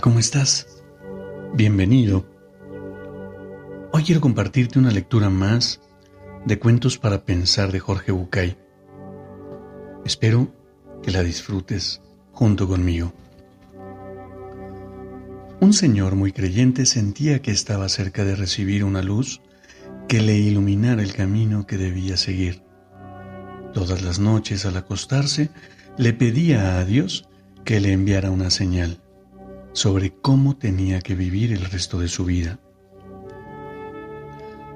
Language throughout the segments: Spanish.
¿Cómo estás? Bienvenido. Hoy quiero compartirte una lectura más de Cuentos para Pensar de Jorge Bucay. Espero que la disfrutes junto conmigo. Un señor muy creyente sentía que estaba cerca de recibir una luz que le iluminara el camino que debía seguir. Todas las noches al acostarse le pedía a Dios que le enviara una señal sobre cómo tenía que vivir el resto de su vida.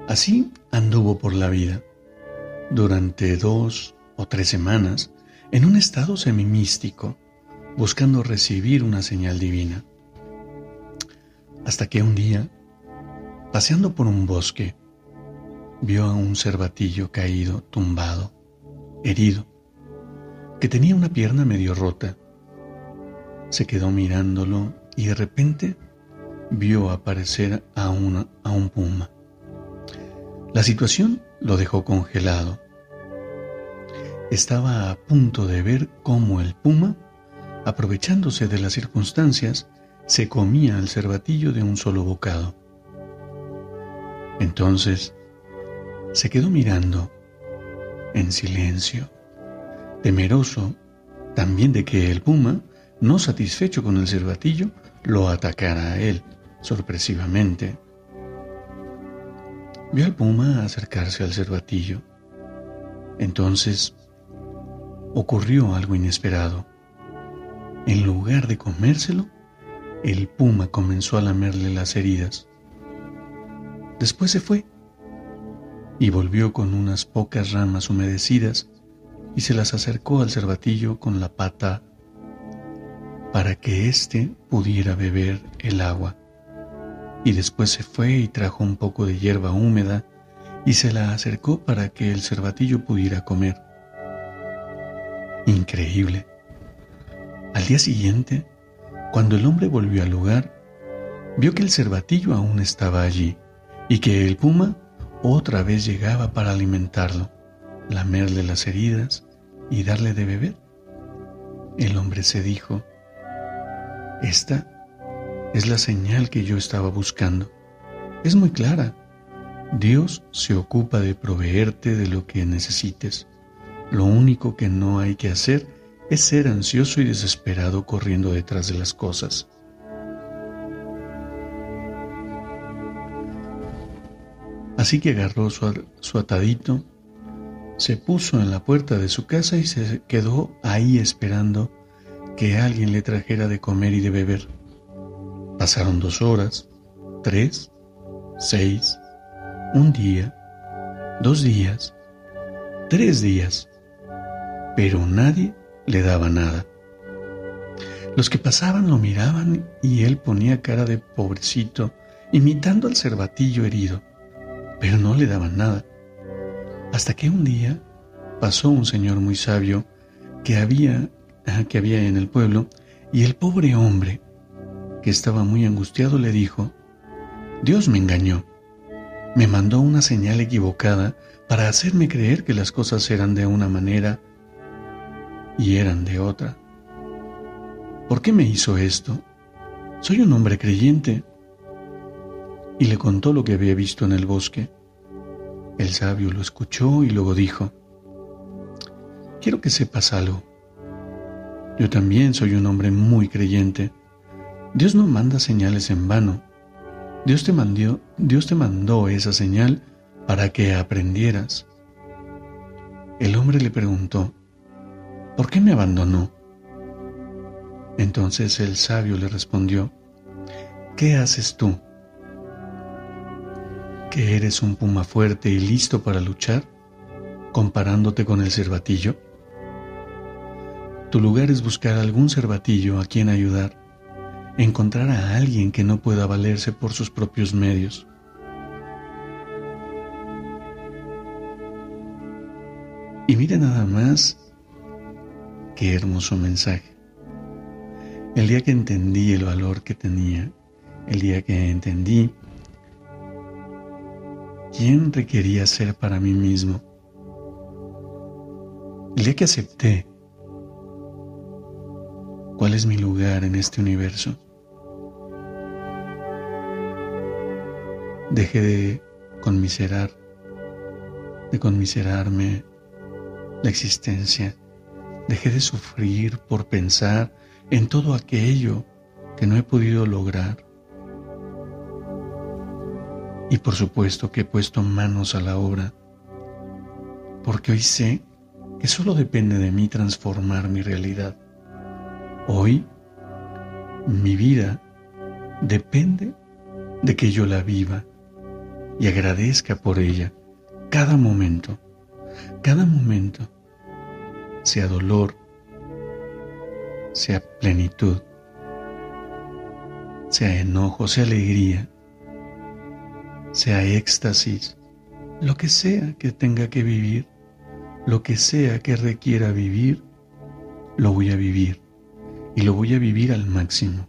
Así anduvo por la vida durante dos o tres semanas en un estado semimístico, buscando recibir una señal divina. Hasta que un día, paseando por un bosque, vio a un cervatillo caído, tumbado, herido, que tenía una pierna medio rota. Se quedó mirándolo y de repente vio aparecer a, una, a un puma. La situación lo dejó congelado. Estaba a punto de ver cómo el puma, aprovechándose de las circunstancias, se comía al cervatillo de un solo bocado. Entonces se quedó mirando en silencio, temeroso también de que el puma, no satisfecho con el cervatillo, lo atacara a él sorpresivamente. Vio al puma acercarse al cervatillo. Entonces ocurrió algo inesperado. En lugar de comérselo, el puma comenzó a lamerle las heridas. Después se fue y volvió con unas pocas ramas humedecidas y se las acercó al cervatillo con la pata para que éste pudiera beber el agua. Y después se fue y trajo un poco de hierba húmeda y se la acercó para que el cervatillo pudiera comer. Increíble. Al día siguiente, cuando el hombre volvió al lugar, vio que el cervatillo aún estaba allí y que el puma otra vez llegaba para alimentarlo, lamerle las heridas y darle de beber. El hombre se dijo, esta es la señal que yo estaba buscando. Es muy clara. Dios se ocupa de proveerte de lo que necesites. Lo único que no hay que hacer es ser ansioso y desesperado corriendo detrás de las cosas. Así que agarró su, atadito, se puso en la puerta de su casa y se quedó ahí esperando que alguien le trajera de comer y de beber. Pasaron dos horas, tres, seis, un día, dos días, tres días, pero nadie le daba nada. Los que pasaban lo miraban y él ponía cara de pobrecito, imitando al cervatillo herido, pero no le daban nada. Hasta que un día pasó un señor muy sabio que había que había en el pueblo, y el pobre hombre, que estaba muy angustiado, le dijo, Dios me engañó, me mandó una señal equivocada para hacerme creer que las cosas eran de una manera y eran de otra. ¿Por qué me hizo esto? Soy un hombre creyente. Y le contó lo que había visto en el bosque. El sabio lo escuchó y luego dijo, quiero que sepas algo. Yo también soy un hombre muy creyente. Dios no manda señales en vano. Dios te mandó, Dios te mandó esa señal para que aprendieras. El hombre le preguntó, ¿por qué me abandonó? Entonces el sabio le respondió, ¿qué haces tú? ¿Que eres un puma fuerte y listo para luchar, comparándote con el cervatillo? Tu lugar es buscar algún cervatillo a quien ayudar, encontrar a alguien que no pueda valerse por sus propios medios. Y mira nada más qué hermoso mensaje. El día que entendí el valor que tenía, el día que entendí quién requería ser para mí mismo, el día que acepté ¿Cuál es mi lugar en este universo? Dejé de conmiserar, de conmiserarme la existencia. Dejé de sufrir por pensar en todo aquello que no he podido lograr. Y por supuesto que he puesto manos a la obra, porque hoy sé que solo depende de mí transformar mi realidad. Hoy mi vida depende de que yo la viva y agradezca por ella cada momento, cada momento, sea dolor, sea plenitud, sea enojo, sea alegría, sea éxtasis, lo que sea que tenga que vivir, lo que sea que requiera vivir, lo voy a vivir y lo voy a vivir al máximo,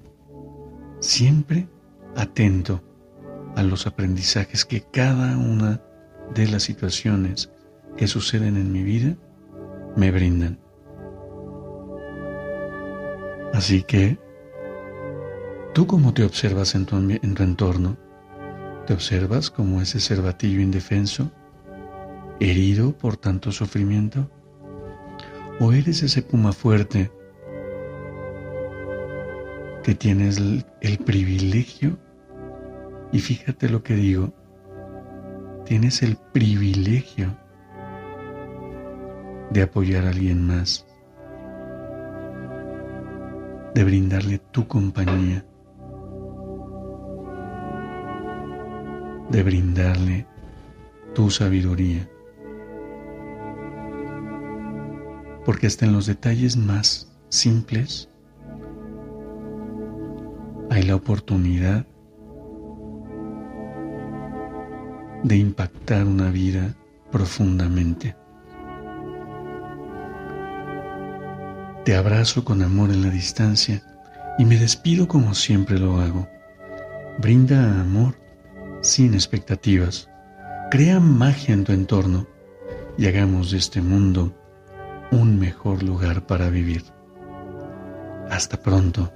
siempre atento a los aprendizajes que cada una de las situaciones que suceden en mi vida me brindan. Así que, ¿tú cómo te observas en tu, en tu entorno? ¿Te observas como ese cervatillo indefenso, herido por tanto sufrimiento? ¿O eres ese puma fuerte que tienes el, privilegio, y fíjate lo que digo, tienes el privilegio de apoyar a alguien más, de brindarle tu compañía, de brindarle tu sabiduría. Porque hasta en los detalles más simples hay la oportunidad de impactar una vida profundamente. Te abrazo con amor en la distancia y me despido como siempre lo hago. Brinda amor sin expectativas. Crea magia en tu entorno y hagamos de este mundo un mejor lugar para vivir. Hasta pronto.